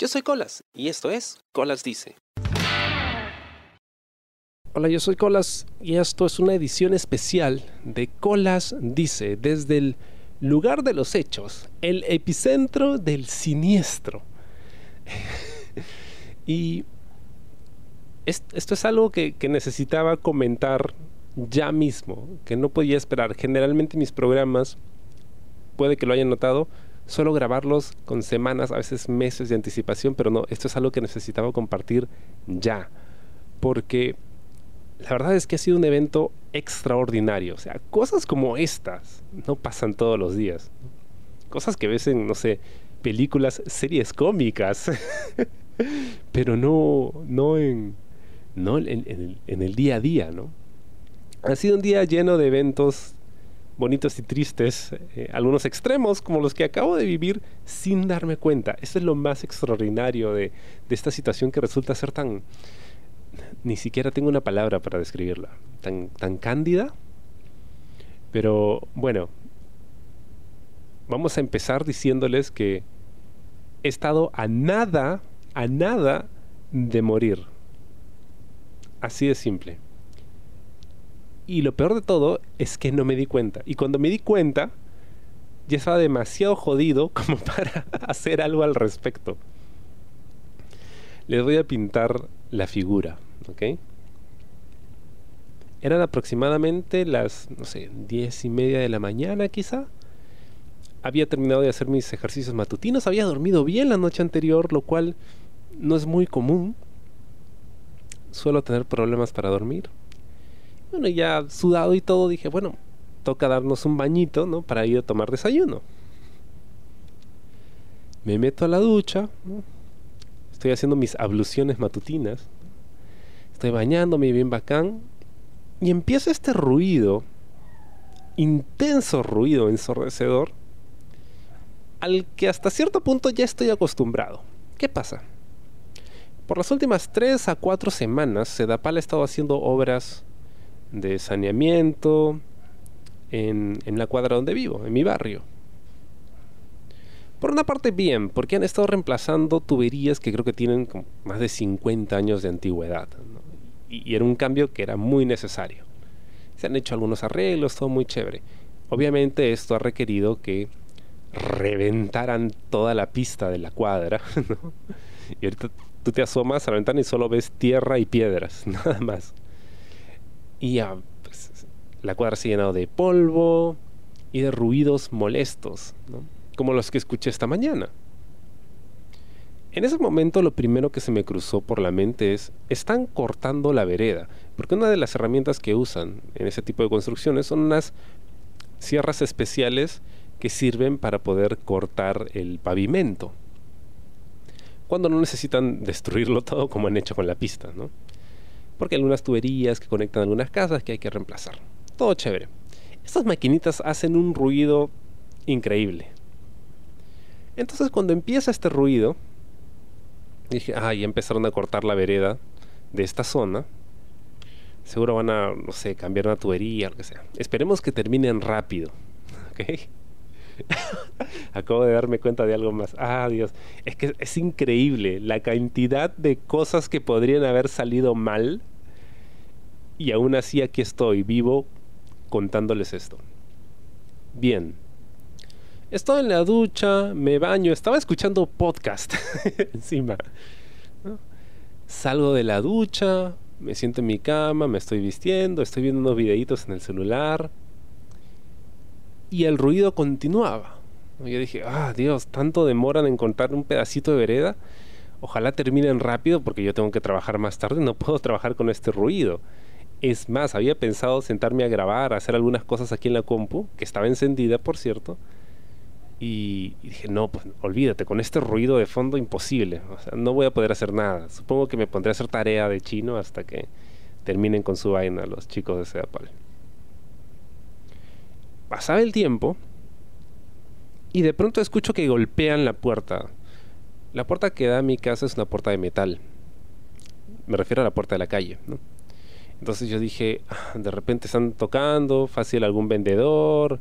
Yo soy Colas y esto es Colas Dice. Hola, yo soy Colas y esto es una edición especial de Colas Dice desde el lugar de los hechos, el epicentro del siniestro. y esto es algo que, que necesitaba comentar ya mismo, que no podía esperar. Generalmente mis programas, puede que lo hayan notado, solo grabarlos con semanas, a veces meses de anticipación, pero no, esto es algo que necesitaba compartir ya. Porque la verdad es que ha sido un evento extraordinario. O sea, cosas como estas no pasan todos los días. Cosas que ves en, no sé, películas, series cómicas. pero no, no en, no en, en el día a día, ¿no? Ha sido un día lleno de eventos bonitos y tristes, eh, algunos extremos como los que acabo de vivir sin darme cuenta. Eso es lo más extraordinario de, esta situación que resulta ser tan... Ni siquiera tengo una palabra para describirla. Tan, tan cándida. Pero bueno, vamos a empezar diciéndoles que he estado a nada, a nada de morir. Así de simple. Y lo peor de todo es que no me di cuenta. Y cuando me di cuenta, ya estaba demasiado jodido como para hacer algo al respecto. Les voy a pintar la figura, ¿ok? Eran aproximadamente las, no sé, diez y media de la mañana quizá. Había terminado de hacer mis ejercicios matutinos, había dormido bien la noche anterior, lo cual no es muy común. Suelo tener problemas para dormir. Bueno, ya sudado y todo, dije, bueno, toca darnos un bañito, ¿no? Para ir a tomar desayuno. Me meto a la ducha, estoy haciendo mis abluciones matutinas, estoy bañándome bien bacán, y empieza este ruido, intenso ruido ensordecedor, al que hasta cierto punto ya estoy acostumbrado. ¿Qué pasa? Por las últimas 3 a 4 semanas, Sedapal ha estado haciendo obras de saneamiento en, en la cuadra donde vivo, en mi barrio. Por una parte bien, porque han estado reemplazando tuberías que creo que tienen más de 50 años de antigüedad. Y, era un cambio que era muy necesario. Se han hecho algunos arreglos, todo muy chévere. Obviamente esto ha requerido que reventaran toda la pista de la cuadra. Y ahorita tú te asomas a la ventana y solo ves tierra y piedras, nada más. Y ya, pues, la cuadra se ha llenado de polvo y de ruidos molestos, como los que escuché esta mañana. En ese momento lo primero que se me cruzó por la mente es, están cortando la vereda, porque una de las herramientas que usan en ese tipo de construcciones son unas sierras especiales que sirven para poder cortar el pavimento, cuando no necesitan destruirlo todo como han hecho con la pista, ¿no? Porque hay algunas tuberías que conectan algunas casas que hay que reemplazar. Todo chévere. Estas maquinitas hacen un ruido increíble. Entonces cuando empieza este ruido, dije, ah, ya empezaron a cortar la vereda de esta zona. Seguro van a, no sé, cambiar una tubería, lo que sea. Esperemos que terminen rápido. ¿Ok? Acabo de darme cuenta de algo más. Ah, Dios. Es que es increíble la cantidad de cosas que podrían haber salido mal. Y aún así aquí estoy, vivo, contándoles esto. Bien. Estoy en la ducha, me baño, estaba escuchando podcast encima. Salgo de la ducha, me siento en mi cama, me estoy vistiendo, estoy viendo unos videitos en el celular y el ruido continuaba. Yo dije, ah, Dios, tanto demoran en encontrar un pedacito de vereda. Ojalá terminen rápido porque yo tengo que trabajar más tarde, no puedo trabajar con este ruido. Es más, había pensado sentarme a grabar, a hacer algunas cosas aquí en la compu, que estaba encendida, por cierto. Y, dije, no, pues olvídate, con este ruido de fondo imposible. O sea, no voy a poder hacer nada. Supongo que me pondré a hacer tarea de chino hasta que terminen con su vaina los chicos de Sedapal pasaba el tiempo y de pronto escucho que golpean la puerta. La puerta que da a mi casa es una puerta de metal. Me refiero a la puerta de la calle, ¿no? Entonces yo dije, ah, de repente están tocando, fácil algún vendedor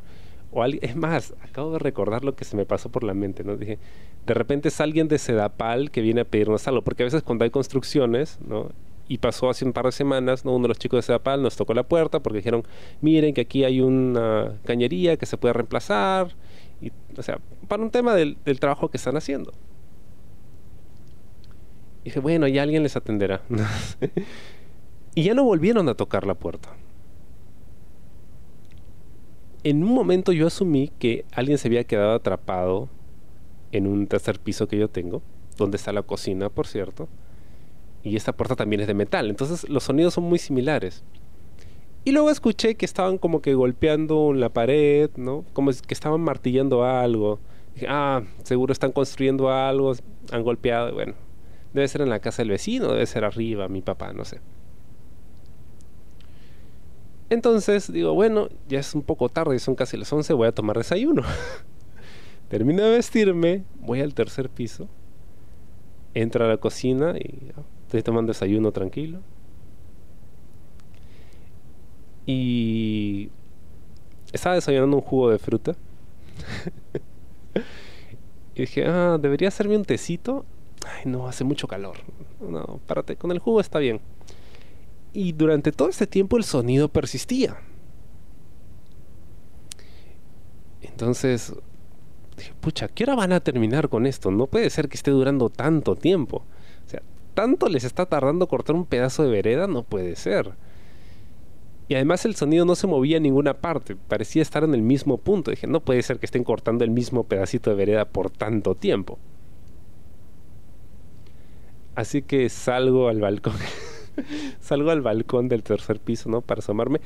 o. Es más, acabo de recordar lo que se me pasó por la mente, ¿no? Dije, de repente es alguien de Sedapal que viene a pedirnos algo, porque a veces cuando hay construcciones, ¿no? Y pasó hace un par de semanas, ¿no? uno de los chicos de Sedapal nos tocó la puerta porque dijeron, miren que aquí hay una cañería que se puede reemplazar, y, o sea, para un tema del, del trabajo que están haciendo. Y dije, bueno, ya alguien les atenderá. y ya no volvieron a tocar la puerta. En un momento yo asumí que alguien se había quedado atrapado en un tercer piso que yo tengo, donde está la cocina, por cierto. Y esta puerta también es de metal, entonces los sonidos son muy similares. Y luego escuché que estaban como que golpeando la pared, ¿no? Como que estaban martillando algo. Dije, ah, seguro están construyendo algo, han golpeado, bueno, debe ser en la casa del vecino, debe ser arriba, mi papá, no sé. Entonces digo, bueno, ya es un poco tarde, son casi las 11, voy a tomar desayuno. Termino de vestirme, voy al tercer piso, entro a la cocina y estoy tomando desayuno tranquilo. Y estaba desayunando un jugo de fruta. y dije, ah, debería hacerme un tecito. Ay, no, hace mucho calor. No, párate, con el jugo está bien. Y durante todo este tiempo el sonido persistía. Entonces dije, pucha, ¿qué hora van a terminar con esto? No puede ser que esté durando tanto tiempo. O sea, ¿tanto les está tardando cortar un pedazo de vereda? No puede ser. Y además el sonido no se movía en ninguna parte, parecía estar en el mismo punto. Dije, no puede ser que estén cortando el mismo pedacito de vereda por tanto tiempo. Así que salgo al balcón. salgo al balcón del tercer piso, ¿no? Para asomarme.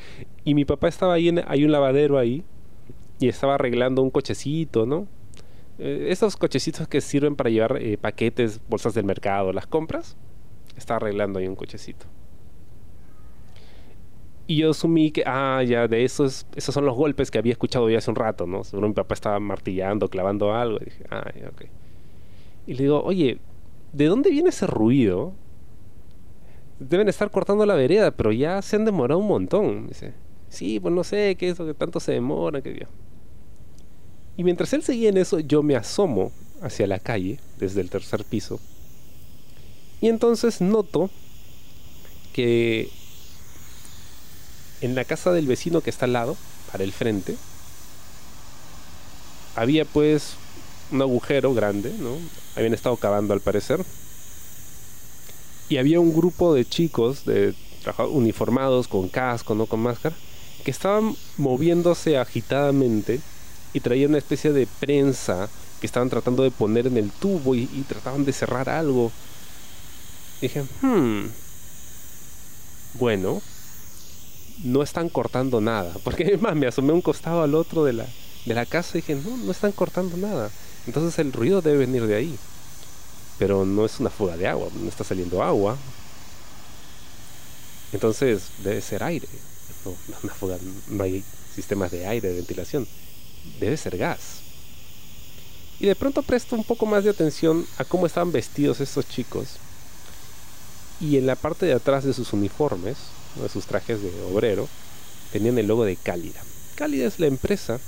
Y mi papá estaba ahí, en, hay un lavadero ahí. Y estaba arreglando un cochecito, ¿no? Eh, esos cochecitos que sirven para llevar eh, paquetes, bolsas del mercado, las compras. Está arreglando ahí un cochecito. Y yo asumí que, ah, ya, de esos, esos son los golpes que había escuchado ya hace un rato, ¿no? Seguro mi papá estaba martillando, clavando algo. Y dije, ah, ok. Y le digo, oye, ¿de dónde viene ese ruido? Deben estar cortando la vereda, pero ya se han demorado un montón. dice, sí, pues no sé qué es lo que tanto se demora, que Y mientras él seguía en eso, yo me asomo hacia la calle, desde el tercer piso. Y entonces noto que en la casa del vecino que está al lado, para el frente, había pues un agujero grande, ¿no? Habían estado cavando al parecer. Y había un grupo de chicos de uniformados con casco, no con máscara, que estaban moviéndose agitadamente y traían una especie de prensa que estaban tratando de poner en el tubo y, trataban de cerrar algo. dije, hmm, bueno, no están cortando nada. Porque además me asomé un costado al otro de la, de la casa y dije, no, no están cortando nada. Entonces el ruido debe venir de ahí. Pero no es una fuga de agua, no está saliendo agua. Entonces debe ser aire. No hay sistemas de aire, de ventilación. Debe ser gas. Y de pronto presto un poco más de atención a cómo estaban vestidos estos chicos. Y en la parte de atrás de sus uniformes, de sus trajes de obrero, tenían el logo de Cálida. Cálida es la empresa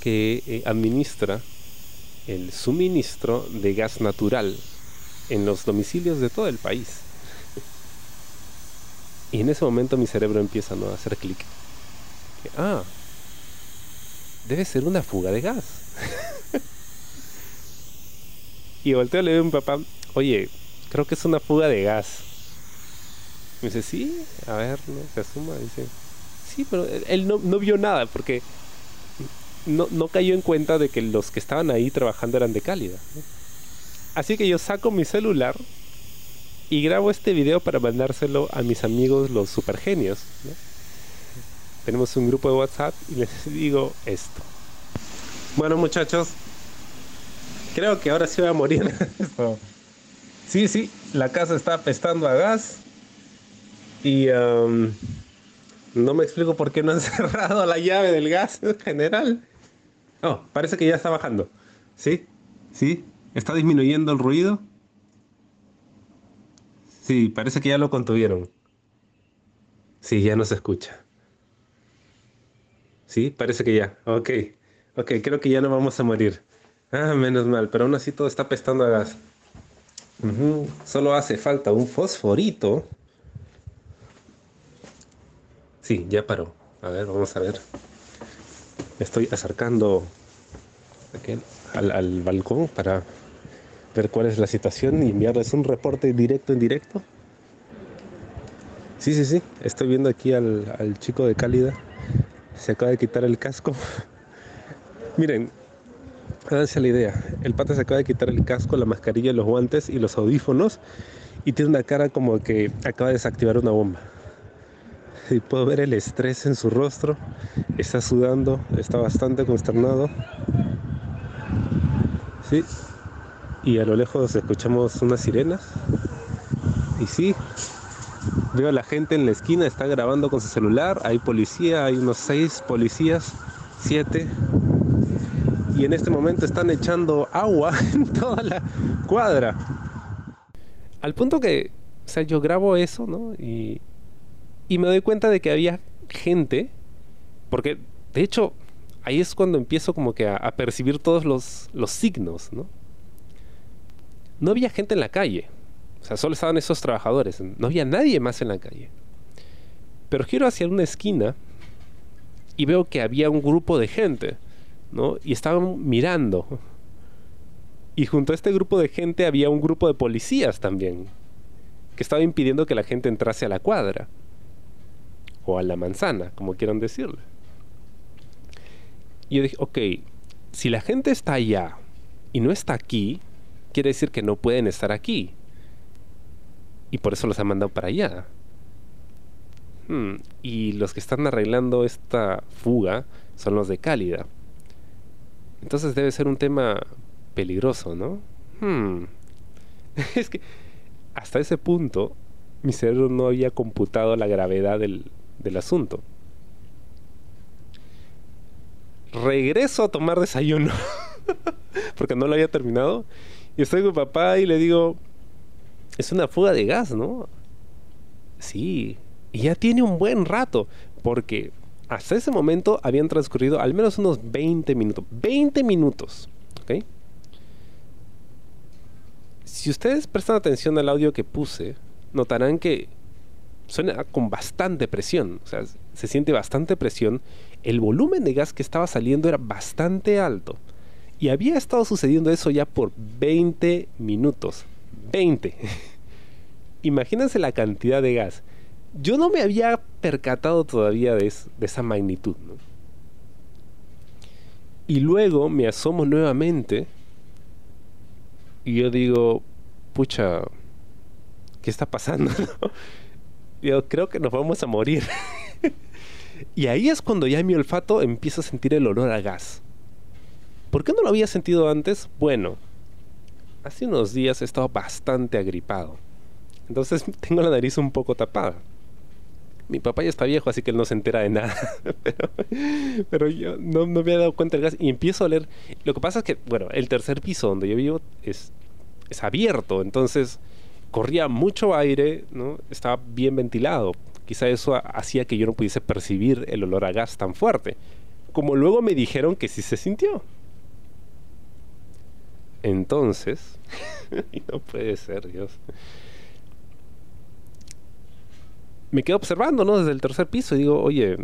que eh, administra el suministro de gas natural en los domicilios de todo el país. Y en ese momento mi cerebro empieza a hacer clic. Ah, debe ser una fuga de gas. y volteo a le digo a mi papá, oye, creo que es una fuga de gas. Me dice, sí, a ver, ¿no? se asuma. Dice, sí, pero él no, no vio nada porque no, cayó en cuenta de que los que estaban ahí trabajando eran de cálida. Así que yo saco mi celular y grabo este video para mandárselo a mis amigos los supergenios. Tenemos un grupo de WhatsApp y les digo esto. Bueno muchachos, creo que ahora sí voy a morir. sí, sí, la casa está apestando a gas y um, no me explico por qué no han cerrado la llave del gas en general. Oh, parece que ya está bajando. ¿Sí? ¿Sí? ¿Está disminuyendo el ruido? Sí, parece que ya lo contuvieron. Sí, ya no se escucha. Sí, parece que ya. Ok. Ok, creo que ya no vamos a morir. Ah, menos mal, pero aún así todo está pestando a gas. Solo hace falta un fosforito. Sí, ya paró. A ver, vamos a ver. Me estoy acercando al, al balcón para ver cuál es la situación y enviarles un reporte directo en directo. Sí, sí, sí. Estoy viendo aquí al, al chico de Cálida. Se acaba de quitar el casco. Miren, háganse la idea. El pata se acaba de quitar el casco, la mascarilla, los guantes y los audífonos. Y tiene una cara como que acaba de desactivar una bomba. Y puedo ver el estrés en su rostro. Está sudando, está bastante consternado. Sí. Y a lo lejos escuchamos unas sirenas. Y sí, Veo a la gente en la esquina, está grabando con su celular. Hay policía, hay unos seis policías, siete. Y en este momento están echando agua en toda la cuadra. Al punto que, o sea, yo grabo eso, ¿no? Y, me doy cuenta de que había gente, porque de hecho ahí es cuando empiezo como que a, a percibir todos los, los signos, ¿no? No había gente en la calle sea, solo estaban esos trabajadores. No había nadie más en la calle. Pero giro hacia una esquina y veo que había un grupo de gente, ¿no? Y estaban mirando. Y junto a este grupo de gente había un grupo de policías también, que estaba impidiendo que la gente entrase a la cuadra. O a la manzana, como quieran decirle. Y yo dije, ok, si la gente está allá y no está aquí, quiere decir que no pueden estar aquí y por eso los han mandado para allá. Hmm, y los que están arreglando esta fuga son los de Cálida. Entonces debe ser un tema peligroso, ¿no? Hmm. es que hasta ese punto mi cerebro no había computado la gravedad del, del asunto. Regreso a tomar desayuno porque no lo había terminado. Y estoy con papá y le digo, es una fuga de gas, ¿no? Sí, y ya tiene un buen rato, porque hasta ese momento habían transcurrido al menos unos 20 minutos. 20 minutos, ¿ok? Si ustedes prestan atención al audio que puse, notarán que suena con bastante presión, o sea, se siente bastante presión. El volumen de gas que estaba saliendo era bastante alto. Y había estado sucediendo eso ya por 20 minutos. 20. Imagínense la cantidad de gas. Yo no me había percatado todavía de, esa magnitud. Y luego me asomo nuevamente y yo digo, pucha, ¿qué está pasando? yo creo que nos vamos a morir. y ahí es cuando ya mi olfato empieza a sentir el olor a gas. ¿Por qué no lo había sentido antes? Bueno, hace unos días he estado bastante agripado. Entonces tengo la nariz un poco tapada. Mi papá ya está viejo, así que él no se entera de nada. pero, yo no, me había dado cuenta del gas y empiezo a oler. Lo que pasa es que, bueno, el tercer piso donde yo vivo es, es abierto, entonces corría mucho aire, ¿no? Estaba bien ventilado. Quizá eso hacía que yo no pudiese percibir el olor a gas tan fuerte. Como luego me dijeron que sí se sintió. Entonces, no puede ser, Dios. Me quedo observando, ¿no? Desde el tercer piso y digo, oye,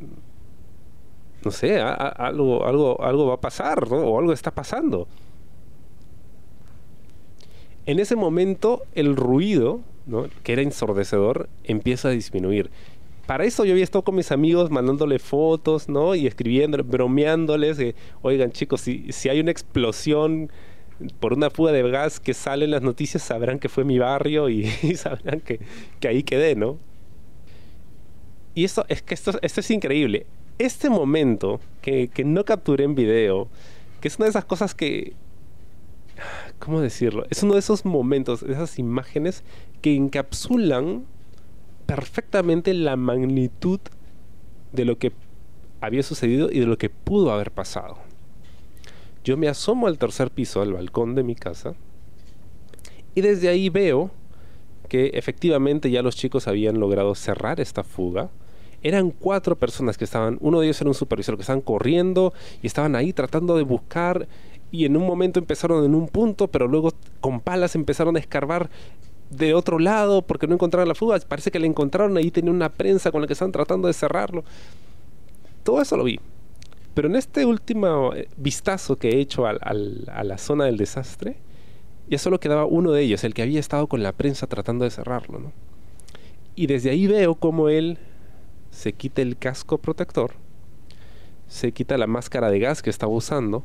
no sé, algo, algo, algo va a pasar. O algo está pasando. En ese momento, el ruido, ¿no? que era ensordecedor, empieza a disminuir. Para eso yo había estado con mis amigos mandándole fotos, ¿no? Y escribiendo, bromeándoles, oigan chicos, si, si hay una explosión por una fuga de gas que sale en las noticias sabrán que fue mi barrio y, sabrán que, ahí quedé, ¿no? Y esto es que esto, esto es increíble. Este momento que, que no capturé en video, que es una de esas cosas que... ¿Cómo decirlo? Es uno de esos momentos, de esas imágenes que encapsulan perfectamente la magnitud de lo que había sucedido y de lo que pudo haber pasado. Yo me asomo al tercer piso, al balcón de mi casa, y desde ahí veo que efectivamente ya los chicos habían logrado cerrar esta fuga. Eran cuatro personas que estaban, uno de ellos era un supervisor, que estaban corriendo y estaban ahí tratando de buscar y en un momento empezaron en un punto, pero luego con palas empezaron a escarbar de otro lado porque no encontraron la fuga. Parece que la encontraron ahí, tenía una prensa con la que estaban tratando de cerrarlo. Todo eso lo vi. Pero en este último eh, vistazo que he hecho a la zona del desastre, ya solo quedaba uno de ellos, el que había estado con la prensa tratando de cerrarlo. ¿no? Y desde ahí veo cómo él se quita el casco protector, se quita la máscara de gas que estaba usando,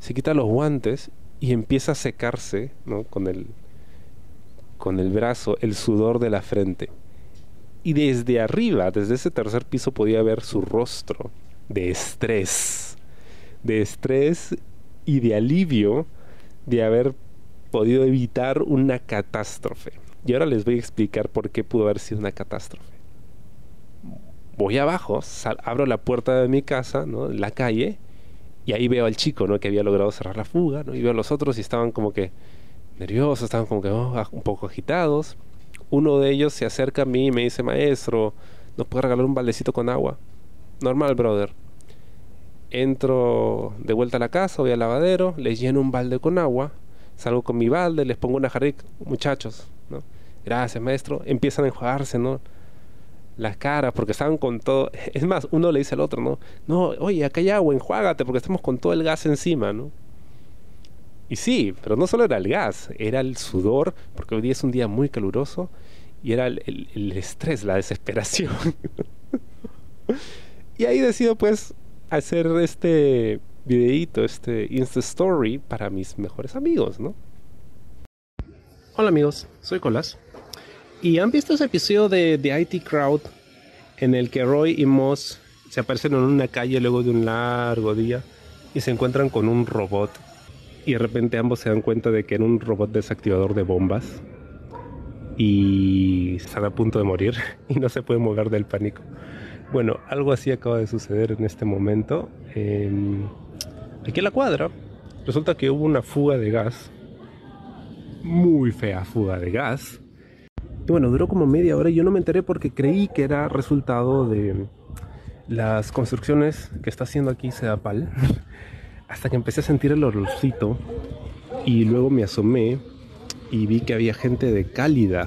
se quita los guantes y empieza a secarse ¿no? con, el, con el brazo el sudor de la frente. Y desde arriba, desde ese tercer piso, podía ver su rostro de estrés, de estrés y de alivio de haber podido evitar una catástrofe. Y ahora les voy a explicar por qué pudo haber sido una catástrofe. Voy abajo, abro la puerta de mi casa, ¿no? La calle, y ahí veo al chico, ¿no? Que había logrado cerrar la fuga, ¿no? Y veo a los otros y estaban como que nerviosos, estaban como que oh, un poco agitados. Uno de ellos se acerca a mí y me dice, maestro, ¿nos puede regalar un baldecito con agua? Normal, brother. Entro de vuelta a la casa, voy al lavadero, les lleno un balde con agua, salgo con mi balde, les pongo una jarrica, muchachos, ¿no? Gracias, maestro. Empiezan a enjuagarse, ¿no? las caras, porque estaban con todo. Es más, uno le dice al otro, ¿no? No, oye, acá hay agua, enjuágate, porque estamos con todo el gas encima, ¿no? Y sí, pero no solo era el gas, era el sudor, porque hoy es un día muy caluroso, y era el, estrés, la desesperación. y ahí decido, pues, hacer este videíto, este Insta Story para mis mejores amigos, ¿no? Hola amigos, soy Colas. ¿Y han visto ese episodio de The IT Crowd en el que Roy y Moss se aparecen en una calle luego de un largo día y se encuentran con un robot y de repente ambos se dan cuenta de que era un robot desactivador de bombas y están a punto de morir y no se pueden mover del pánico. Bueno, algo así acaba de suceder en este momento. aquí en la cuadra resulta que hubo una fuga de gas, muy fea fuga de gas, y bueno, duró como media hora y yo no me enteré porque creí que era resultado de las construcciones que está haciendo aquí Sedapal. Hasta que empecé a sentir el olorcito y luego me asomé y vi que había gente de cálida,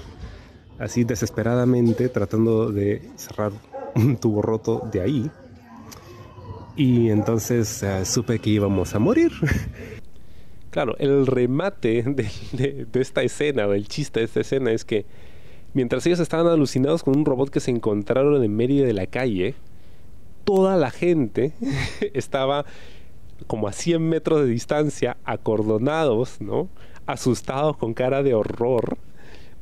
así desesperadamente tratando de cerrar un tubo roto de ahí. Y entonces eh, supe que íbamos a morir. Claro, el remate de, de esta escena, o el chiste de esta escena es que Mientras ellos estaban alucinados con un robot que se encontraron en medio de la calle, toda la gente estaba como a 100 metros de distancia, acordonados, ¿no? Asustados con cara de horror,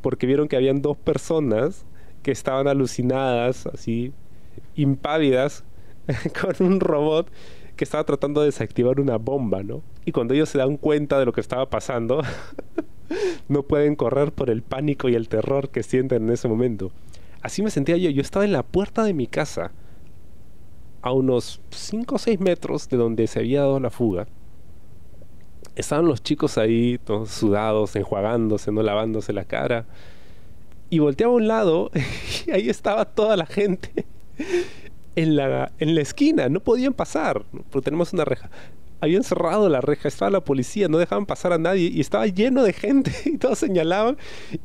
porque vieron que habían dos personas que estaban alucinadas, así, impávidas, con un robot que estaba tratando de desactivar una bomba, ¿no? Y cuando ellos se dan cuenta de lo que estaba pasando, no pueden correr por el pánico y el terror que sienten en ese momento. Así me sentía yo. Yo estaba en la puerta de mi casa, a unos 5 o 6 metros de donde se había dado la fuga. Estaban los chicos ahí, todos sudados, enjuagándose, no lavándose la cara. Y volteaba a un lado y ahí estaba toda la gente en la, en la esquina. No podían pasar, porque tenemos una reja habían cerrado la reja, estaba la policía, no dejaban pasar a nadie y estaba lleno de gente y todos señalaban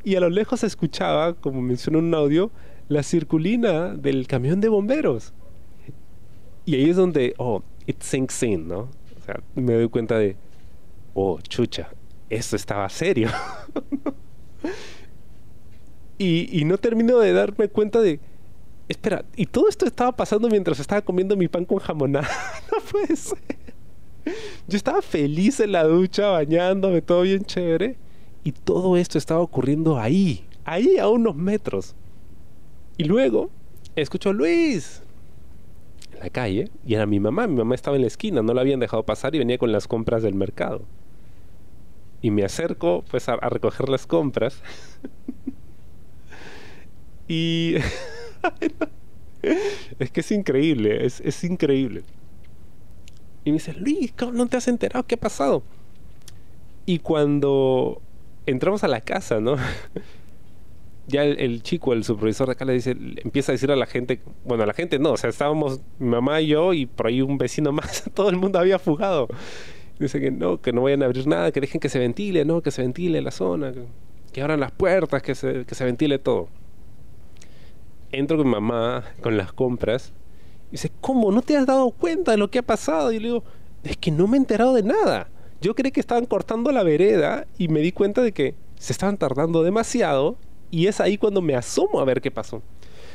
y a lo lejos se escuchaba, como mencionó un audio, la circulina del camión de bomberos. Y ahí es donde, oh, it sinks in, ¿no? O sea, me doy cuenta de, oh, chucha, esto estaba serio. y, y no termino de darme cuenta de, espera, y todo esto estaba pasando mientras estaba comiendo mi pan con jamonada. no puede ser. Yo estaba feliz en la ducha, bañándome, todo bien chévere. Y todo esto estaba ocurriendo ahí, ahí a unos metros. Y luego escucho a Luis en la calle y era mi mamá. Mi mamá estaba en la esquina, no la habían dejado pasar y venía con las compras del mercado. Y me acerco pues a, recoger las compras. y es que es increíble, es, es increíble. Y me dice, Luis, ¿cómo no te has enterado? ¿Qué ha pasado? Y cuando entramos a la casa, ¿no? ya el, chico, el supervisor de acá le dice, empieza a decir a la gente, bueno, a la gente no, o sea, estábamos mi mamá y yo y por ahí un vecino más, todo el mundo había fugado. Dice que no, que no vayan a abrir nada, que dejen que se ventile, ¿no? Que se ventile la zona, que, abran las puertas, que se, que se ventile todo. Entro con mi mamá con las compras. Y dice, ¿cómo? ¿No te has dado cuenta de lo que ha pasado? Y le digo, es que no me he enterado de nada. Yo creí que estaban cortando la vereda y me di cuenta de que se estaban tardando demasiado y es ahí cuando me asomo a ver qué pasó.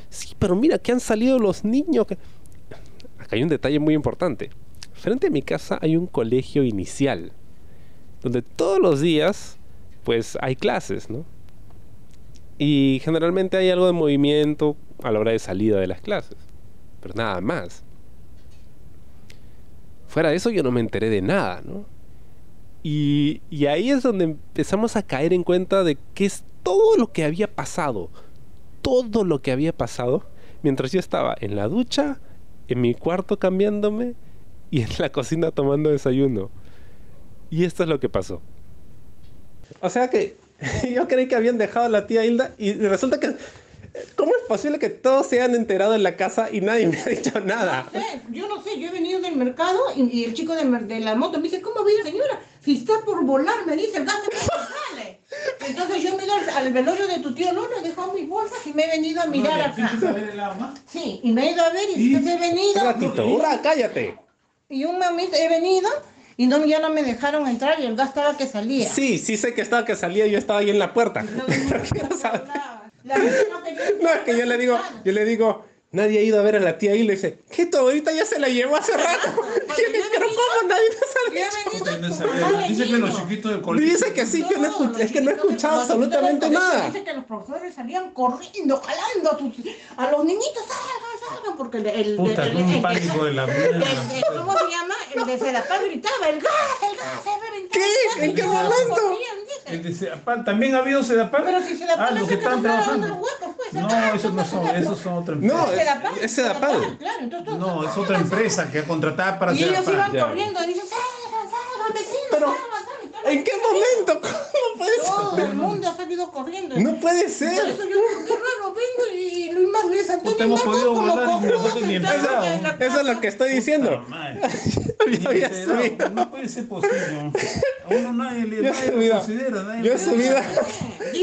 Sí, pero mira, que han salido los niños. Acá hay un detalle muy importante. Frente a mi casa hay un colegio inicial, donde todos los días, pues hay clases, ¿no? Y generalmente hay algo de movimiento a la hora de salida de las clases, pero nada más. Fuera de eso yo no me enteré de nada, ¿no? Y, y ahí es donde empezamos a caer en cuenta de que es todo lo que había pasado, todo lo que había pasado, mientras yo estaba en la ducha, en mi cuarto cambiándome y en la cocina tomando desayuno. Y esto es lo que pasó. O sea que yo creí que habían dejado a la tía Hilda y resulta que ¿Cómo es posible que todos se hayan enterado en la casa y nadie me ha dicho nada? No sé, yo no sé, yo he venido del mercado y, el chico de, de, la moto me dice, ¿cómo vive señora? Si está por volar, me dice, el gas se sale. Entonces yo me al, al velorio de tu tío no he dejado mis bolsas y me he venido a mirar acá. a ver el agua? Sí, y me he ido a ver y, he venido. Un ratito, hurra, cállate. Y un momento he venido y no, ya no me dejaron entrar y el gas estaba que salía. Sí, sí sé que estaba que salía, yo estaba ahí en la puerta. No, no, es que yo le digo, yo le digo, nadie ha ido a ver a la tía y le dice, ¿qué tu ahorita ya se la llevó hace rato? pero ¿cómo nadie no sabe? Dice que los chiquitos del colegio. Dice que sí, que no, es que no he escuchado absolutamente nada. Dice que los profesores salían corriendo, jalando a, tus, a los niñitos, salgan, salgan, porque el... el, Puta, el, el, pánico de la ¿Cómo se llama? El de Sedapal gritaba, el gas, el gas, el ¿Qué? ¿En qué momento? El de Sedapal, ¿también ha habido Sedapal? Pero si Sedapal ah, los que están trabajando. Pues, no, esos no son, esos son otra empresa. No, es Sedapal. No, es otra empresa que contratada para Y ellos iban corriendo y dicen, salgan, salgan, vecinos, Pero, ¿En qué momento? ¿Cómo puede ser? Todo el mundo ha salido corriendo. No puede ser. Por eso yo qué raro vengo y Luis más Luis Antonio hemos podido volar y nosotros ni. Eso es lo que estoy diciendo. No puede ser posible. A uno nadie le yo nadie considera. Nadie yo he subido,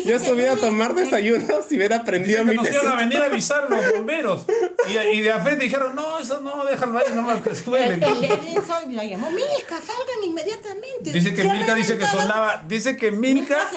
yo he subido a tomar desayuno si hubiera aprendido mi Nos iban a venir a avisar los bomberos. Y, y de frente dijeron, no, eso no, déjalo ahí nomás que suele. El, el, el, la llamó, Milka, salgan inmediatamente. Dice que Milka dice que sonaba, dice que Milka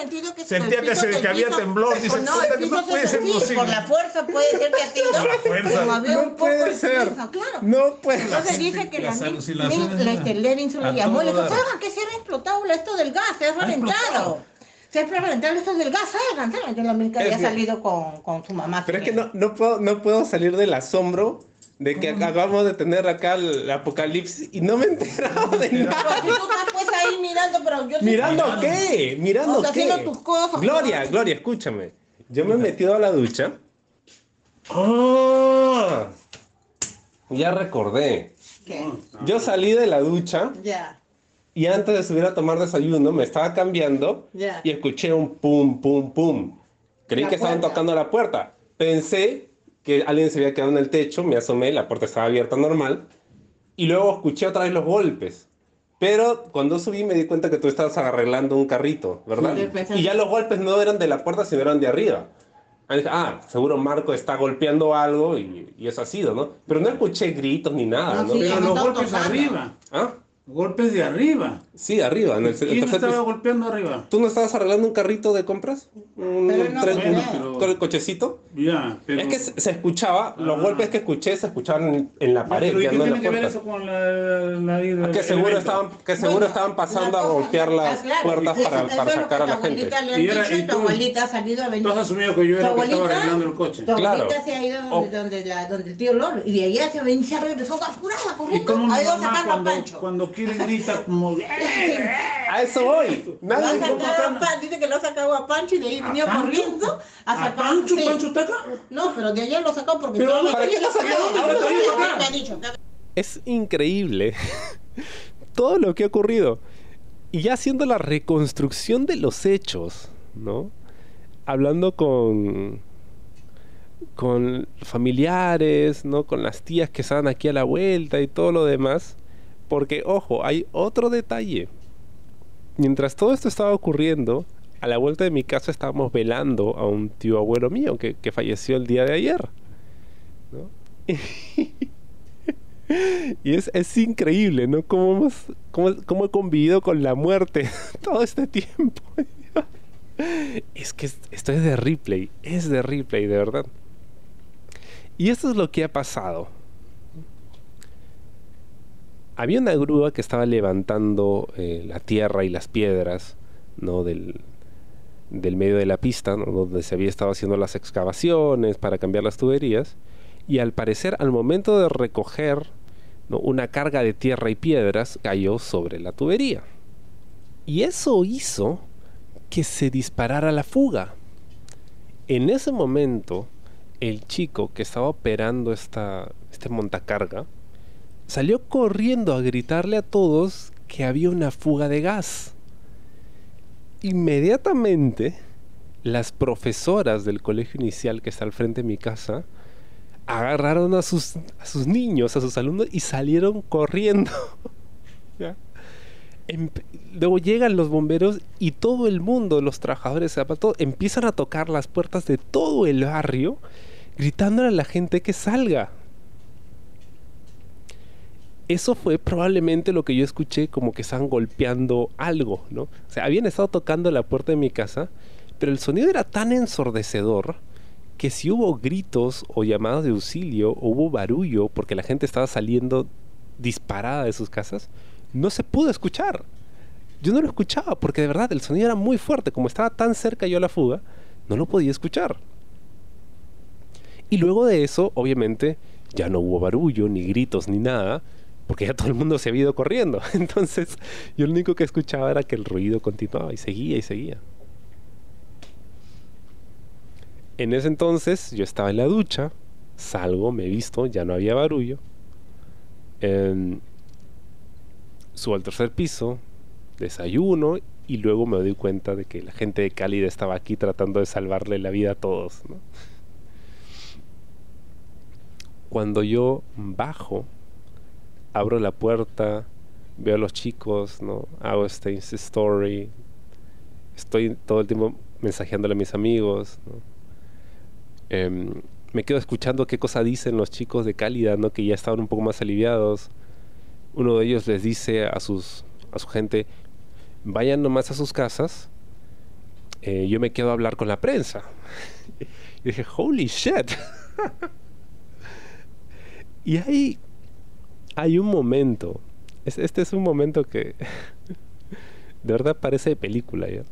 sentía que, se, que había temblor. Dice, no, que no puede ser posible. Por la fuerza puede ser que así, ¿no? La fuerza. No puede ser. Claro. No puede ser. Entonces dice que la, Esteler se lo llamó y le dijo, salgan que se ha explotado esto del gas, se ha reventado. Se ha reventado esto del gas, salgan, salgan. Que la Milka había salido con, con su mamá. Pero es que no, no, puedo, no puedo salir del asombro de que acabamos de tener acá el apocalipsis y no me he enterado de nada. tú estás pues ahí mirando, pero yo ¿Mirando qué? ¿Mirando qué? tus cosas. Gloria, Gloria, escúchame. Yo me he metido a la ducha. ¡Ah! Ya recordé. ¿Qué? Yo salí de la ducha. Ya. Y antes de subir a tomar desayuno, me estaba cambiando. Ya. Y escuché un pum, pum, pum. Creí que estaban tocando la puerta. Pensé que alguien se había quedado en el techo, me asomé, la puerta estaba abierta normal, y luego escuché otra vez los golpes. Pero cuando subí me di cuenta que tú estabas arreglando un carrito, ¿verdad? y ya los golpes no eran de la puerta, sino eran de arriba. Ah, seguro Marco está golpeando algo y, y eso ha sido, ¿no? Pero no escuché gritos ni nada, ¿no? Pero los golpes arriba. ¿Ah? Golpes de arriba. Sí, arriba. En el, ¿Quién estaba golpeando arriba? ¿Tú no estabas arreglando un carrito de compras? ¿Un, no, tren, un, un cochecito? Ya, pero... Es que se, se escuchaba, los golpes que escuché se escuchaban en, en la pared, pero ya no en la tiene que ver puerta. eso con la, la, la que seguro estaban, que seguro Bueno, estaban pasando una a cosa, golpear las ah, claro, puertas para, para sacar a la gente. abuelita le han Y era- y tu tú- abuelita ha salido a Tú vender. has asumido que yo era el que estaba arreglando el coche. Tu abuelita Claro. se ha ido Oh. donde, donde, la, donde el tío Lolo y de allá se, ven- se regresó apurada Y corriendo. como Ha ido a sacar a Pancho. cuando quiere grita como... A eso voy. Lo ha Nadie, sacado a Pan- dice que lo ha sacado a Pancho y de ahí venía corriendo a ¿A sacar Pancho? sí. ¿Pancho está acá? No, pero de allá lo sacó porque Pero ¿para qué lo? Ahora está dicho, Es increíble todo lo que ha ocurrido. Y ya haciendo la reconstrucción de los hechos, ¿no? Hablando con con familiares, ¿no? Con las tías que estaban aquí a la vuelta y todo lo demás. Porque, ojo, hay otro detalle. mientras todo esto estaba ocurriendo, a la vuelta de mi casa estábamos velando a un tío abuelo mío que, falleció el día de ayer. ¿no? y es, es, increíble, ¿no? Cómo, hemos, cómo, cómo he convivido con la muerte todo este tiempo. es que esto es de replay, es de replay, de verdad. Y esto es lo que ha pasado. Había una grúa que estaba levantando eh, la tierra y las piedras ¿no? del, del medio de la pista, donde se había estado haciendo las excavaciones para cambiar las tuberías. Y al parecer, al momento de recoger ¿no? una carga de tierra y piedras, cayó sobre la tubería. Y eso hizo que se disparara la fuga. En ese momento, el chico que estaba operando esta, este montacarga salió corriendo a gritarle a todos que había una fuga de gas. Inmediatamente, las profesoras del colegio inicial que está al frente de mi casa agarraron a sus, a sus niños, a sus alumnos y salieron corriendo. luego llegan los bomberos y todo el mundo, los trabajadores empiezan a tocar las puertas de todo el barrio, gritándole a la gente que salga. Eso fue probablemente lo que yo escuché como que estaban golpeando algo, ¿no? O sea, habían estado tocando la puerta de mi casa, pero el sonido era tan ensordecedor que si hubo gritos o llamadas de auxilio o hubo barullo porque la gente estaba saliendo disparada de sus casas, no se pudo escuchar. Yo no lo escuchaba porque de verdad el sonido era muy fuerte. Como estaba tan cerca yo a la fuga, no lo podía escuchar. Y luego de eso, obviamente, ya no hubo barullo, ni gritos, ni nada, porque ya todo el mundo se había ido corriendo. Entonces, yo lo único que escuchaba era que el ruido continuaba y seguía y seguía. En ese entonces, yo estaba en la ducha, salgo, me visto, ya no había barullo. En subo al tercer piso, desayuno y luego me doy cuenta de que la gente de Cálida estaba aquí tratando de salvarle la vida a todos. Cuando yo bajo, abro la puerta, veo a los chicos, ¿no? hago este Insta Story, estoy todo el tiempo mensajeándole a mis amigos. Em, me quedo escuchando qué cosa dicen los chicos de Cálida, ¿no? que ya estaban un poco más aliviados uno de ellos les dice a, sus, a su gente, vayan nomás a sus casas, eh, yo me quedo a hablar con la prensa. y dije, holy shit. y ahí hay un momento, este es un momento que de verdad parece de película ya.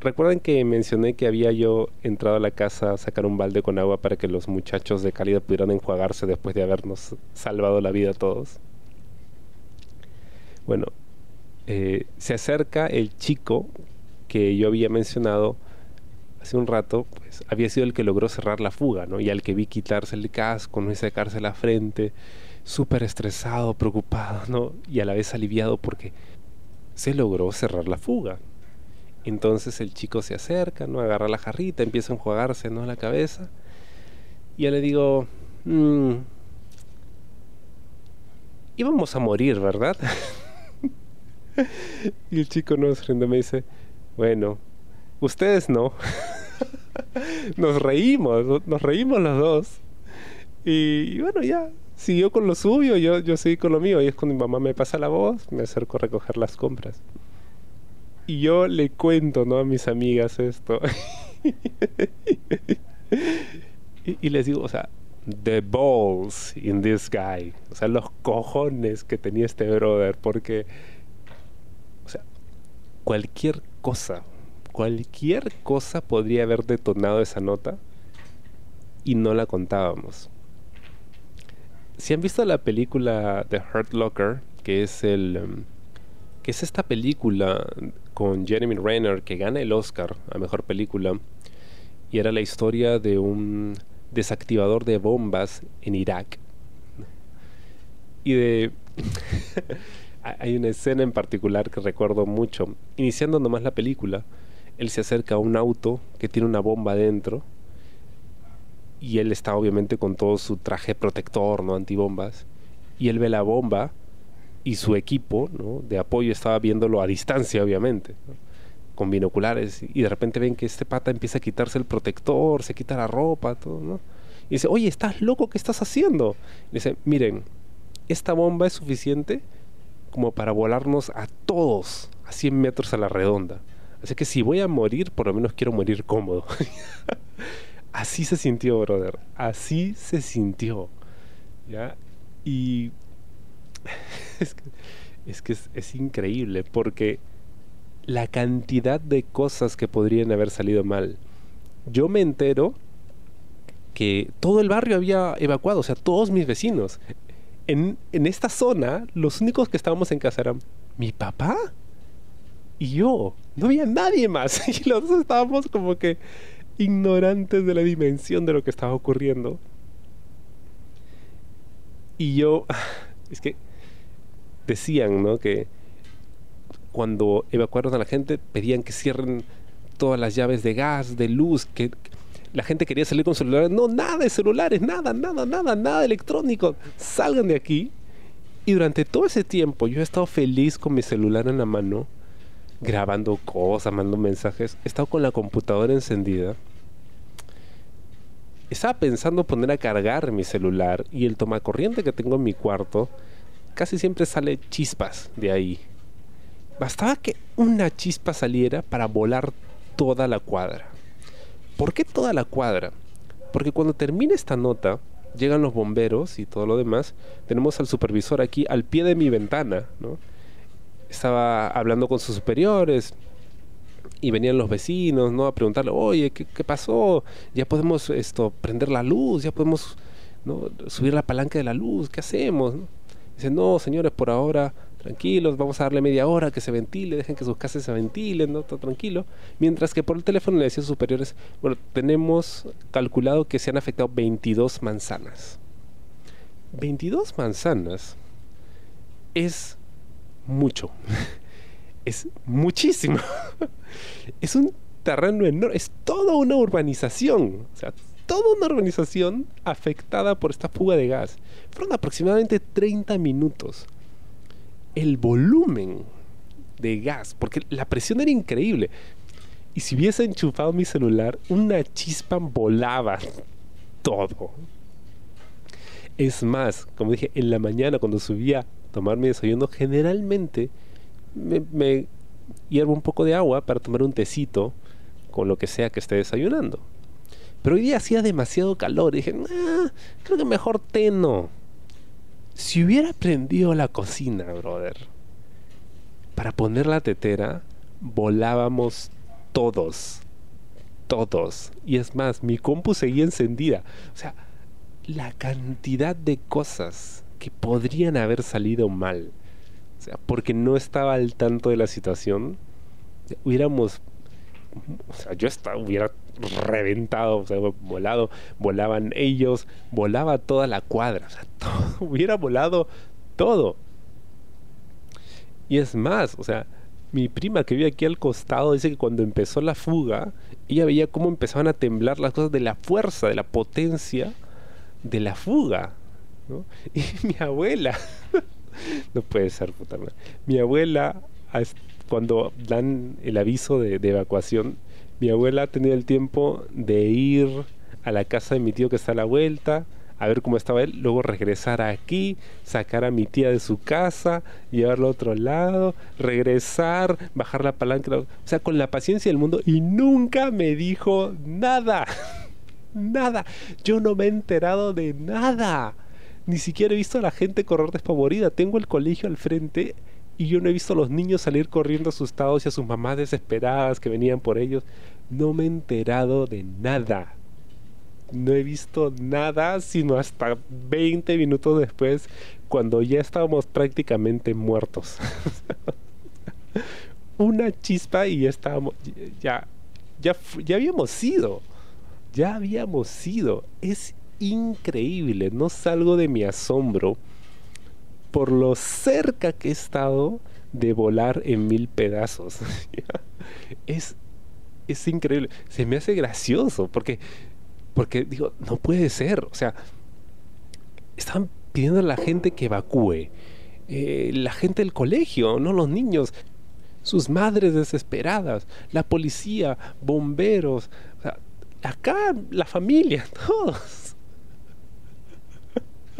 Recuerden que mencioné que había yo entrado a la casa a sacar un balde con agua para que los muchachos de Cálida pudieran enjuagarse después de habernos salvado la vida a todos. Bueno, eh, se acerca el chico que yo había mencionado hace un rato, pues había sido el que logró cerrar la fuga, ¿no? Y al que vi quitarse el casco, no y sacarse la frente, súper estresado, preocupado, ¿no? Y a la vez aliviado porque se logró cerrar la fuga. Entonces el chico se acerca, ¿no? Agarra la jarrita, empieza a enjuagarse, ¿no? La cabeza. Y yo le digo, mmm, íbamos a morir, ¿verdad? y el chico nos rinde me dice, bueno, ustedes no. nos reímos, nos reímos los dos. Y, bueno, ya, siguió con lo suyo, yo, yo seguí con lo mío. Y es cuando mi mamá me pasa la voz, me acerco a recoger las compras. Y yo le cuento, ¿no? A mis amigas esto. y, les digo, o sea, the balls in this guy. O sea, los cojones que tenía este brother. Porque, o sea, cualquier cosa, cualquier cosa podría haber detonado esa nota y no la contábamos. Si han visto la película The Hurt Locker, que es el... Um, que es esta película con Jeremy Renner que gana el Oscar a Mejor Película y era la historia de un desactivador de bombas en Irak. Y de... Hay una escena en particular que recuerdo mucho. Iniciando nomás la película, él se acerca a un auto que tiene una bomba dentro y él está obviamente con todo su traje protector, ¿no? Antibombas. Y él ve la bomba y su equipo ¿no? de apoyo estaba viéndolo a distancia, obviamente, con binoculares, y de repente ven que este pata empieza a quitarse el protector, se quita la ropa, todo, ¿no? Y dice, oye, ¿estás loco? ¿Qué estás haciendo? Y dice, miren, esta bomba es suficiente como para volarnos a todos a 100 metros a la redonda. Así que si voy a morir, por lo menos quiero morir cómodo. Así se sintió, brother. Así se sintió. ¿Ya? Y es que, es, increíble porque la cantidad de cosas que podrían haber salido mal. Yo me entero que todo el barrio había evacuado, o sea, todos mis vecinos. En, en esta zona, los únicos que estábamos en casa eran mi papá y yo. No había nadie más. Y los dos estábamos como que ignorantes de la dimensión de lo que estaba ocurriendo. Y yo, es que decían, ¿no? Que cuando evacuaron a la gente pedían que cierren todas las llaves de gas, de luz, que la gente quería salir con celulares. No, nada de celulares, nada, nada, nada, nada electrónico. Salgan de aquí. Y durante todo ese tiempo yo he estado feliz con mi celular en la mano, grabando cosas, mandando mensajes. He estado con la computadora encendida. Estaba pensando poner a cargar mi celular y el tomacorriente que tengo en mi cuarto casi siempre sale chispas de ahí. Bastaba que una chispa saliera para volar toda la cuadra. ¿Por qué toda la cuadra? Porque cuando termine esta nota, llegan los bomberos y todo lo demás. Tenemos al supervisor aquí al pie de mi ventana, ¿no? Estaba hablando con sus superiores y venían los vecinos, ¿no? A preguntarle, oye, ¿qué, pasó? Ya podemos esto, prender la luz, ya podemos subir la palanca de la luz, ¿qué hacemos? Dicen, no, señores, por ahora, tranquilos, vamos a darle media hora que se ventile, dejen que sus casas se ventilen, ¿no? Todo tranquilo. Mientras que por el teléfono le decían superiores, bueno, tenemos calculado que se han afectado 22 manzanas. 22 manzanas es mucho. es muchísimo. es un terreno enorme, es toda una urbanización. O sea, toda una urbanización afectada por esta fuga de gas. Fueron aproximadamente 30 minutos. El volumen de gas, porque la presión era increíble. Y si hubiese enchufado mi celular, una chispa volaba todo. Es más, como dije, en la mañana cuando subía tomar mi desayuno, generalmente me, me hiervo un poco de agua para tomar un tecito con lo que sea que esté desayunando. Pero hoy día hacía demasiado calor. Y dije, creo que mejor té no. Si hubiera prendido la cocina, brother, para poner la tetera, volábamos todos. Todos. Y es más, mi compu seguía encendida. O sea, la cantidad de cosas que podrían haber salido mal. O sea, porque no estaba al tanto de la situación. Hubiéramos o sea, yo estaba, hubiera reventado, o sea, volado, volaban ellos, volaba toda la cuadra, o sea, hubiera volado todo. Y es más, o sea, mi prima que vive aquí al costado dice que cuando empezó la fuga, ella veía cómo empezaban a temblar las cosas de la fuerza, de la potencia de la fuga. Y mi abuela, no puede ser puta madre, mi abuela cuando dan el aviso de, evacuación, mi abuela ha tenido el tiempo de ir a la casa de mi tío que está a la vuelta, a ver cómo estaba él, luego regresar aquí, sacar a mi tía de su casa, llevarlo a otro lado, regresar, bajar la palanca, o sea, con la paciencia del mundo y nunca me dijo nada, nada, yo no me he enterado de nada, ni siquiera he visto a la gente correr despavorida, tengo el colegio al frente y yo no he visto a los niños salir corriendo asustados y a sus mamás desesperadas que venían por ellos. No me he enterado de nada. No he visto nada sino hasta 20 minutos después cuando ya estábamos prácticamente muertos. Una chispa y ya estábamos ya ya ya habíamos ido. Ya habíamos ido. Es increíble, no salgo de mi asombro por lo cerca que he estado de volar en mil pedazos. es, es increíble. Se me hace gracioso porque, porque digo, no puede ser. O sea, están pidiendo a la gente que evacúe. eh, la gente del colegio, no los niños, sus madres desesperadas, la policía, bomberos, acá la familia, todos.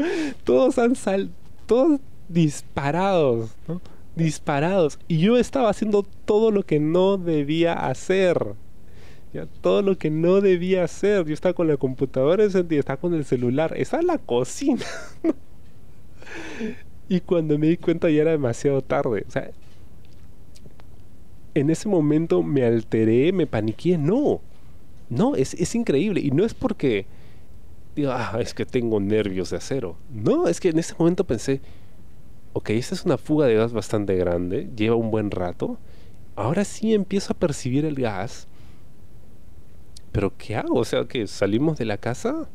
todos han sal, todos disparados, disparados. Y yo estaba haciendo todo lo que no debía hacer. Ya, todo lo que no debía hacer. Yo estaba con la computadora encendida, estaba con el celular, estaba en la cocina. y cuando me di cuenta ya era demasiado tarde. O sea, en ese momento me alteré, me paniqué. No, no, es, es increíble. Y no es porque digo, ah, es que tengo nervios de acero. No, es que en ese momento pensé, ok, esta es una fuga de gas bastante grande, lleva un buen rato. Ahora sí empiezo a percibir el gas. Pero ¿qué hago? O sea, que salimos de la casa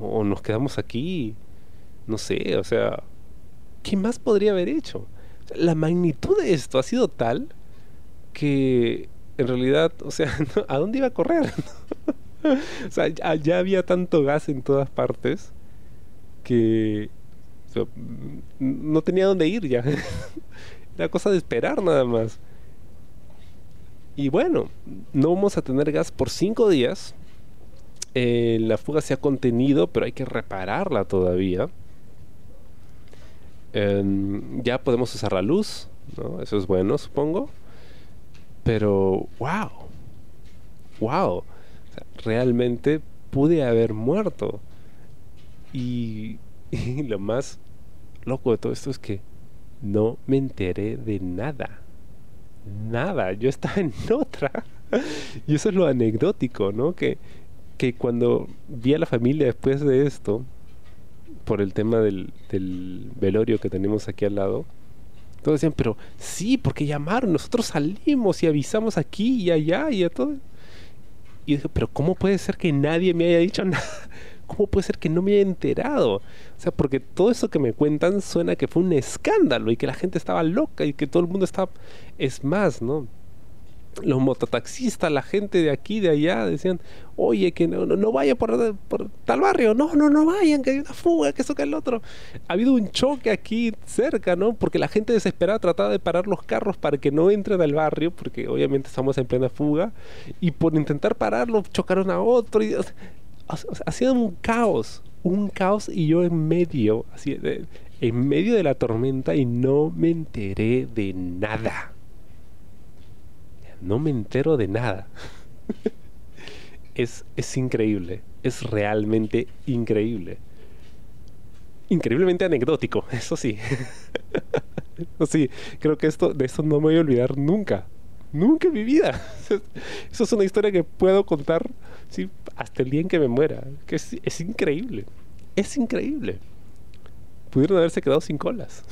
o nos quedamos aquí. No sé, o sea, ¿qué más podría haber hecho? La magnitud de esto ha sido tal que en realidad, o sea, ¿a dónde iba a correr? o sea, ya había tanto gas en todas partes que no tenía dónde ir ya. Era cosa de esperar nada más. Y bueno, no vamos a tener gas por cinco días. Eh, la fuga se ha contenido, pero hay que repararla todavía. Em, ya podemos usar la luz, ¿no? Eso es bueno, supongo. Pero, wow. Wow. Realmente pude haber muerto. Y lo más loco de todo esto es que no me enteré de nada. Nada. Yo estaba en otra. Y eso es lo anecdótico, ¿no? Que, que cuando vi a la familia después de esto, por el tema del, del velorio que tenemos aquí al lado, todos decían, pero sí, porque llamaron, nosotros salimos y avisamos aquí y allá y a todo. Y dije, pero ¿cómo puede ser que nadie me haya dicho nada? ¿cómo puede ser que no me haya enterado? O sea, porque todo eso que me cuentan suena que fue un escándalo y que la gente estaba loca y que todo el mundo estaba... Es más, ¿no? Los mototaxistas, la gente de aquí, de allá, decían, oye, que no, no, vaya por, por, tal barrio, no, no, no vayan, que hay una fuga, que eso, que el otro. Ha habido un choque aquí cerca, ¿no? Porque la gente desesperada trataba de parar los carros para que no entren al barrio, porque obviamente estamos en plena fuga, y por intentar pararlo chocaron a otro. Y, sido un caos, un caos y yo en medio, así, en medio de la tormenta y no me enteré de nada. No me entero de nada. es, es increíble, es realmente increíble. Increíblemente anecdótico, eso sí. sí, creo que esto, de esto no me voy a olvidar nunca. Nunca en mi vida. Eso es una historia que puedo contar hasta el día en que me muera. Que es, es increíble. Es increíble. Pudieron haberse quedado sin colas.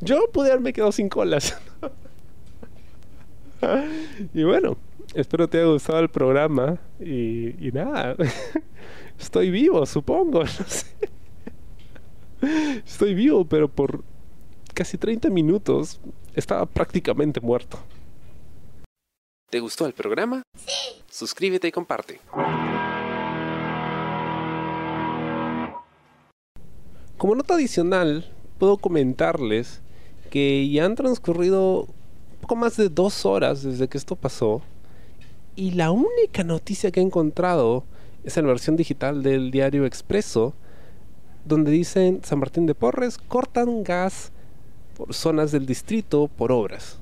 Yo pude haberme quedado sin colas. y bueno, espero te haya gustado el programa. Y, y nada, estoy vivo, supongo. No sé. Estoy vivo, pero por casi 30 minutos estaba prácticamente muerto. ¿Te gustó el programa? Sí. Suscríbete y comparte. Como nota adicional, puedo comentarles que ya han transcurrido poco más de dos horas desde que esto pasó y la única noticia que he encontrado es en la versión digital del diario Expreso, donde dicen San Martín de Porres cortan gas por zonas del distrito por obras.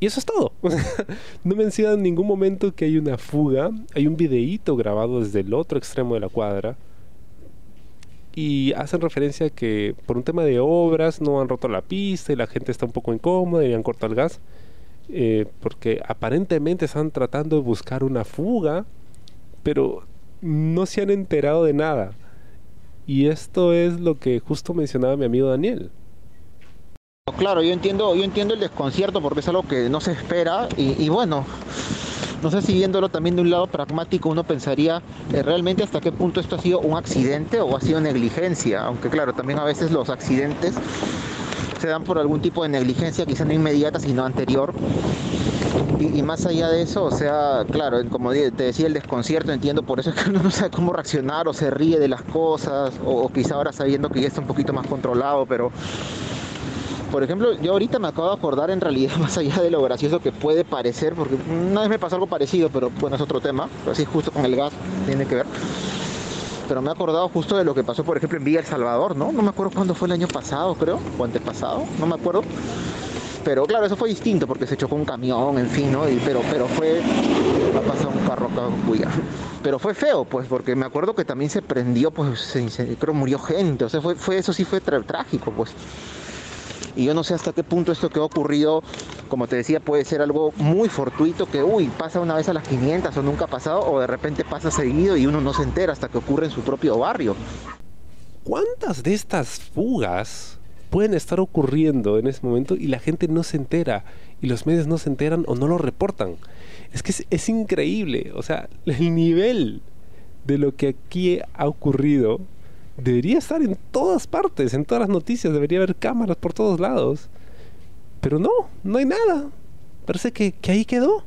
Y eso es todo. no menciona en ningún momento que hay una fuga. Hay un videíto grabado desde el otro extremo de la cuadra. Y hacen referencia a que por un tema de obras no han roto la pista y la gente está un poco incómoda y han cortado el gas. Eh, porque aparentemente están tratando de buscar una fuga, pero no se han enterado de nada. Y esto es lo que justo mencionaba mi amigo Daniel. Claro, yo entiendo, yo entiendo el desconcierto porque es algo que no se espera y, bueno, no sé si viéndolo también de un lado pragmático uno pensaría eh, realmente hasta qué punto esto ha sido un accidente o ha sido negligencia, aunque claro, también a veces los accidentes se dan por algún tipo de negligencia, quizá no inmediata, sino anterior. Y, y más allá de eso, o sea, claro, como te decía, el desconcierto, entiendo, por eso es que uno no sabe cómo reaccionar o se ríe de las cosas, o, o quizá ahora sabiendo que ya está un poquito más controlado, pero por ejemplo, yo ahorita me acabo de acordar en realidad, más allá de lo gracioso que puede parecer, porque una vez me pasó algo parecido, pero bueno, es otro tema, pero sí justo con el gas tiene que ver. Pero me he acordado justo de lo que pasó, por ejemplo, en Villa El Salvador, ¿no? No me acuerdo cuándo fue el año pasado, creo, o antepasado, no me acuerdo. Pero claro, eso fue distinto porque se chocó un camión, en fin, ¿no? Pero, pero fue. Ha pasado un carro acá, cuya. Pero fue feo, pues, porque me acuerdo que también se prendió, pues, se incendió, creo murió gente. O sea, fue, fue eso sí fue trágico, pues. Y yo no sé hasta qué punto esto que ha ocurrido, como te decía, puede ser algo muy fortuito que, uy, pasa una vez a las 500 o nunca ha pasado, o de repente pasa seguido y uno no se entera hasta que ocurre en su propio barrio. ¿Cuántas de estas fugas pueden estar ocurriendo en ese momento y la gente no se entera y los medios no se enteran o no lo reportan? Es que es, es increíble, o sea, el nivel de lo que aquí ha ocurrido debería estar en todas partes, en todas las noticias, debería haber cámaras por todos lados. Pero no, no hay nada. Parece que, que ahí quedó.